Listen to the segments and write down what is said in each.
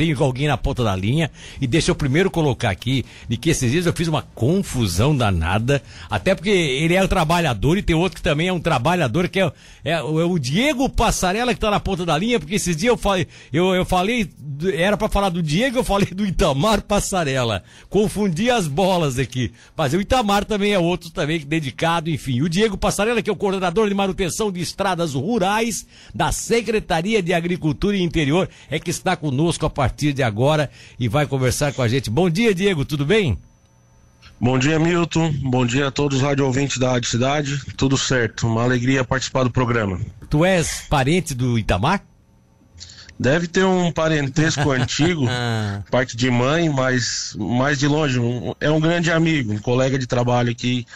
tenho alguém na ponta da linha. E deixa eu primeiro colocar aqui de que esses dias eu fiz uma confusão danada. Até porque ele é um trabalhador e tem outro que também é um trabalhador, que é, é, é o Diego Passarela que tá na ponta da linha, porque esses dias eu falei, eu, eu falei, era para falar do Diego, eu falei do Itamar Passarela. Confundi as bolas aqui. Mas o Itamar também é outro também dedicado, enfim. O Diego Passarela, que é o coordenador de manutenção de estradas rurais da Secretaria de Agricultura e Interior, é que está conosco a partir de agora e vai conversar com a gente. Bom dia, Diego, tudo bem? Bom dia, Milton. Bom dia a todos os rádio ouvintes da Rádio Cidade. Tudo certo. Uma alegria participar do programa. Tu és parente do Itamar? Deve ter um parentesco antigo, parte de mãe, mas mais de longe. Um, é um grande amigo, um colega de trabalho aqui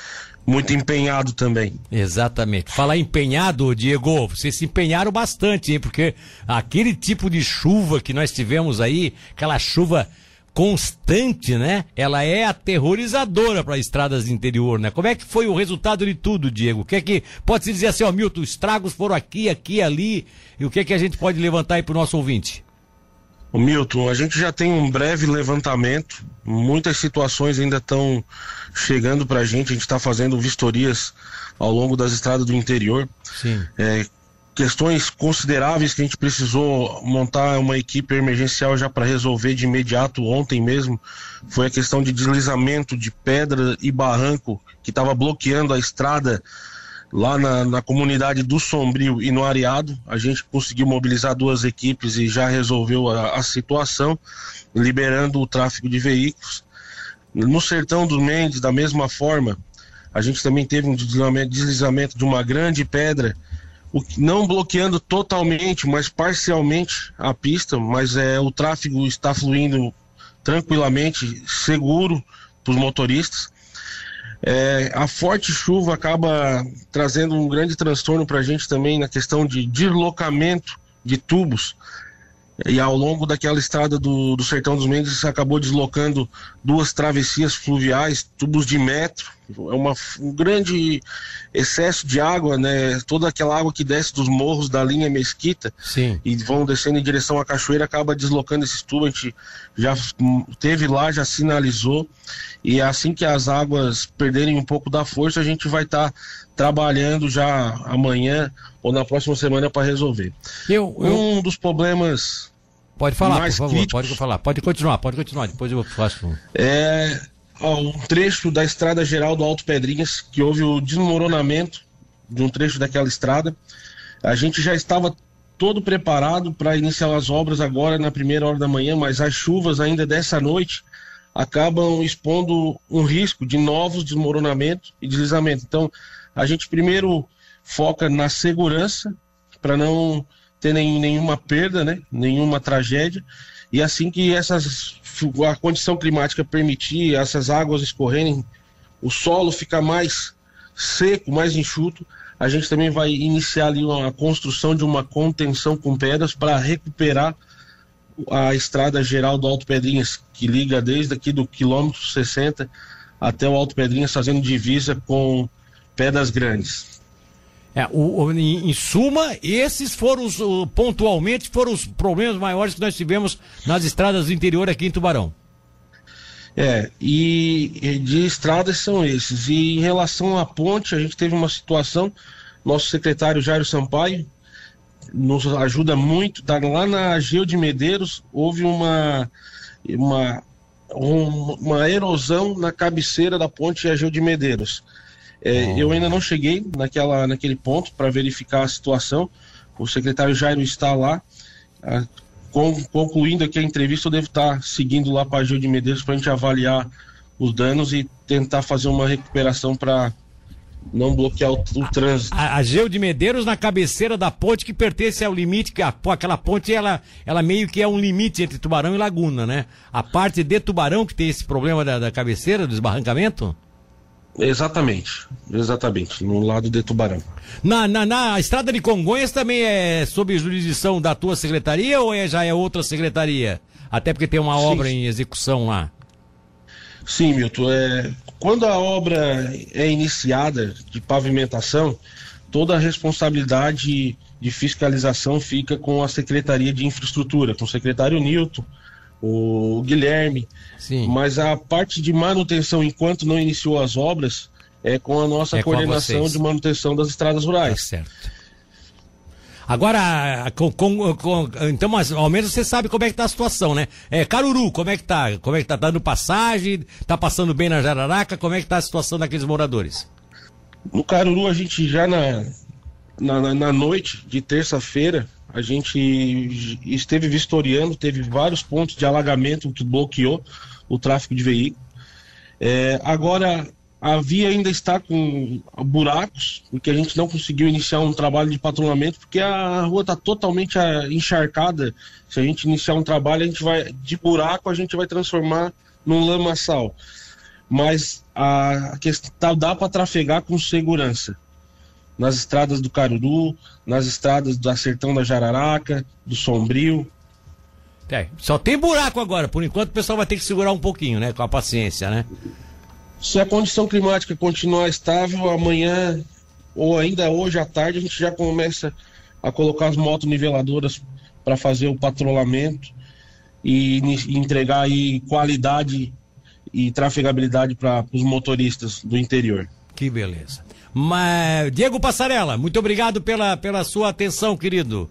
muito empenhado também. Exatamente. Falar empenhado, Diego, vocês se empenharam bastante, hein? Porque aquele tipo de chuva que nós tivemos aí, aquela chuva constante, né? Ela é aterrorizadora para estradas do interior, né? Como é que foi o resultado de tudo, Diego? O que é que pode se dizer assim, ó, Milton, estragos foram aqui, aqui, ali, e o que é que a gente pode levantar aí pro nosso ouvinte? O Milton, a gente já tem um breve levantamento, muitas situações ainda estão chegando para a gente, a gente está fazendo vistorias ao longo das estradas do interior. Sim. É, questões consideráveis que a gente precisou montar uma equipe emergencial já para resolver de imediato ontem mesmo foi a questão de deslizamento de pedra e barranco que estava bloqueando a estrada lá na, na, comunidade do Sombrio e no Areado. A gente conseguiu mobilizar duas equipes e já resolveu a, a situação, liberando o tráfego de veículos. No Sertão dos Mendes, da mesma forma, a gente também teve um deslizamento, de uma grande pedra, não bloqueando totalmente, mas parcialmente a pista, mas é, o tráfego está fluindo tranquilamente, seguro para os motoristas. É, a forte chuva acaba trazendo um grande transtorno para a gente também na questão de deslocamento de tubos. E ao longo daquela estrada do, do Sertão dos Mendes acabou deslocando duas travessias fluviais, tubos de metro, é uma, um grande excesso de água, né? Toda aquela água que desce dos morros da linha Mesquita Sim. e vão descendo em direção à cachoeira, acaba deslocando esses tubos. A gente já teve lá, já sinalizou. E assim que as águas perderem um pouco da força, a gente vai estar tá trabalhando já amanhã ou na próxima semana para resolver. Eu, eu... Um dos problemas. Pode falar, por favor, críticos, pode falar. Pode continuar, pode continuar, depois eu faço. É um trecho da estrada geral do Alto Pedrinhas, que houve o desmoronamento de um trecho daquela estrada. A gente já estava todo preparado para iniciar as obras agora na primeira hora da manhã, mas as chuvas ainda dessa noite acabam expondo um risco de novos desmoronamentos e deslizamentos. Então, a gente primeiro foca na segurança para não ter nem, nenhuma perda, né, nenhuma tragédia. E assim que essas a condição climática permitir essas águas escorrerem, o solo ficar mais seco, mais enxuto, a gente também vai iniciar ali uma construção de uma contenção com pedras para recuperar a estrada geral do Alto Pedrinhas, que liga desde aqui do quilômetro 60 até o Alto Pedrinhas, fazendo divisa com Pedras Grandes. É, o, em, em, suma, esses foram os, pontualmente foram os problemas maiores que nós tivemos nas estradas do interior aqui em Tubarão. É, e, e de estradas são esses. E em relação à ponte, a gente teve uma situação, nosso secretário Jairo Sampaio nos ajuda muito. Tá, lá na Geo de Medeiros houve uma, uma, um, uma erosão na cabeceira da ponte Ageu de Medeiros. É, oh. Eu ainda não cheguei naquela, naquele ponto para verificar a situação. O secretário Jairo está lá. Ah, com, concluindo aqui a entrevista, eu devo estar seguindo lá para a Gil de Medeiros para a gente avaliar os danos e tentar fazer uma recuperação para não bloquear o, o trânsito. A, a, Geu de Medeiros na cabeceira da ponte que pertence ao limite, que a, aquela ponte ela, ela meio que é um limite entre Tubarão e Laguna, né? A parte de Tubarão que tem esse problema da, da cabeceira, do esbarrancamento? Exatamente, exatamente, no lado de Tubarão. Na, na, na estrada de Congonhas também é sob jurisdição da tua secretaria ou é, já é outra secretaria? Até porque tem uma Sim. obra em execução lá. Sim, Milton. É, quando a obra é iniciada de pavimentação, toda a responsabilidade de fiscalização fica com a Secretaria de Infraestrutura, com o secretário Nilton, o Guilherme. Sim. Mas a parte de manutenção, enquanto não iniciou as obras, é com a nossa É coordenação vocês. de manutenção das estradas Tá rurais. certo. Agora, com, com- com- então, mas ao menos você sabe como é que tá a situação, né? É, Caruru, como é que tá? Como é que tá? Tá dando passagem? Tá passando bem na Jararaca? Como é que tá a situação daqueles moradores? No Caruru, a gente já na, na- na noite de terça-feira, a gente esteve vistoriando, teve vários pontos de alagamento que bloqueou o tráfego de veículos. É, agora, a via ainda está com buracos, porque a gente não conseguiu iniciar um trabalho de patrulhamento, porque a rua está totalmente ah, encharcada. Se a gente iniciar um trabalho, a gente vai de buraco, a gente vai transformar num lamaçal. Mas a questão dá para trafegar com segurança nas estradas do Caruru, nas estradas da Sertão da Jararaca, do Sombrio. É, só tem buraco agora, por enquanto o pessoal vai ter que segurar um pouquinho, né? Com a paciência, né? Se a condição climática continuar estável, amanhã ou ainda hoje à tarde, a gente já começa a colocar as motos niveladoras para fazer o patrulhamento e entregar aí qualidade e trafegabilidade para os motoristas do interior. Que beleza. Mas, Diego Passarela, muito obrigado pela, pela sua atenção, querido.